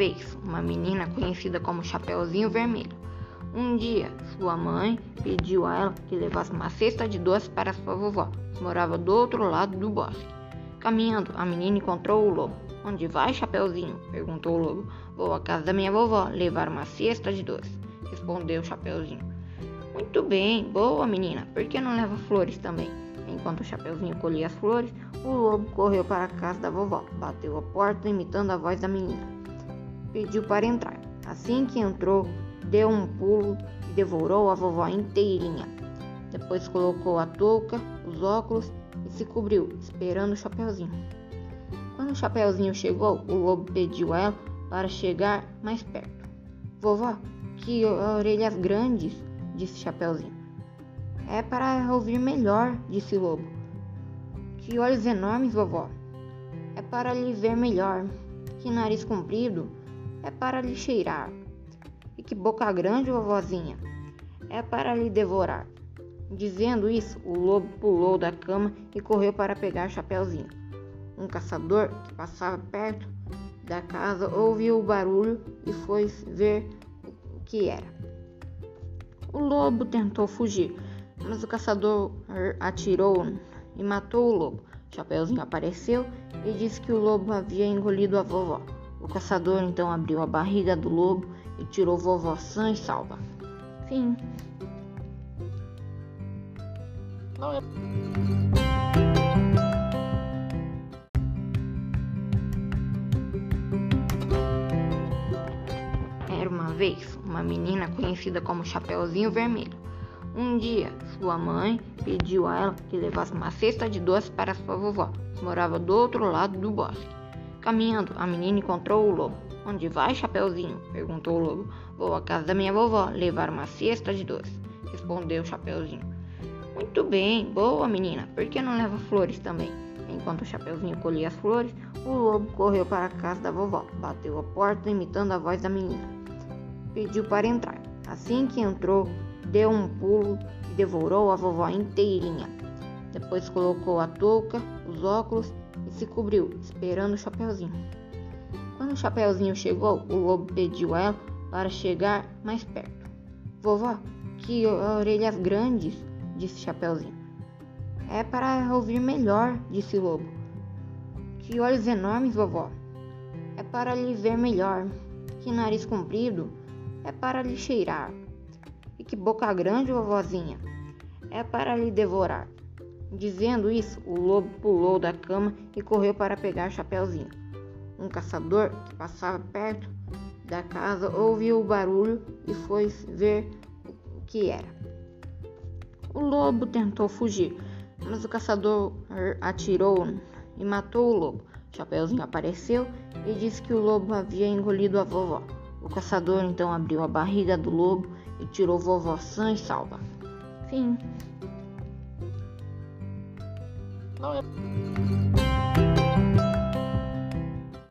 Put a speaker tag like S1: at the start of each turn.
S1: vez, uma menina conhecida como Chapeuzinho Vermelho. Um dia, sua mãe pediu a ela que levasse uma cesta de doces para sua vovó, que morava do outro lado do bosque. Caminhando, a menina encontrou o lobo. Onde vai, Chapeuzinho? perguntou o lobo. Vou à casa da minha vovó levar uma cesta de doces, respondeu Chapeuzinho. Muito bem, boa menina, por que não leva flores também? Enquanto o Chapeuzinho colhia as flores, o lobo correu para a casa da vovó, bateu a porta imitando a voz da menina. Pediu para entrar. Assim que entrou, deu um pulo e devorou a vovó inteirinha. Depois colocou a touca, os óculos e se cobriu, esperando o Chapeuzinho. Quando o Chapeuzinho chegou, o lobo pediu a ela para chegar mais perto. Vovó, que orelhas grandes, disse Chapeuzinho. É para ouvir melhor, disse o lobo. Que olhos enormes, vovó. É para lhe ver melhor. Que nariz comprido. É para lhe cheirar. E que boca grande, vovozinha. É para lhe devorar. Dizendo isso, o lobo pulou da cama e correu para pegar Chapeuzinho. Um caçador que passava perto da casa ouviu o barulho e foi ver o que era. O lobo tentou fugir, mas o caçador atirou e matou o lobo. Chapeuzinho apareceu e disse que o lobo havia engolido a vovó. O caçador então abriu a barriga do lobo e tirou vovó sã e salva. Fim. Não é... Era uma vez uma menina conhecida como Chapeuzinho Vermelho. Um dia, sua mãe pediu a ela que levasse uma cesta de doces para sua vovó, que morava do outro lado do bosque. Caminhando, a menina encontrou o lobo. Onde vai, Chapeuzinho? perguntou o lobo. Vou à casa da minha vovó levar uma cesta de doces, respondeu Chapeuzinho. Muito bem, boa menina, por que não leva flores também? Enquanto o Chapeuzinho colhia as flores, o lobo correu para a casa da vovó, bateu a porta imitando a voz da menina. Pediu para entrar. Assim que entrou, deu um pulo e devorou a vovó inteirinha. Depois colocou a touca, os óculos se cobriu, esperando o Chapeuzinho. Quando o Chapeuzinho chegou, o lobo pediu a ela para chegar mais perto. Vovó, que orelhas grandes, disse Chapeuzinho. É para ouvir melhor, disse o lobo. Que olhos enormes, vovó. É para lhe ver melhor. Que nariz comprido. É para lhe cheirar. E que boca grande, vovozinha! É para lhe devorar. Dizendo isso, o lobo pulou da cama e correu para pegar Chapeuzinho. Um caçador que passava perto da casa ouviu o barulho e foi ver o que era. O lobo tentou fugir, mas o caçador atirou e matou o lobo. Chapeuzinho apareceu e disse que o lobo havia engolido a vovó. O caçador então abriu a barriga do lobo e tirou vovó sã e salva. Fim. Não é.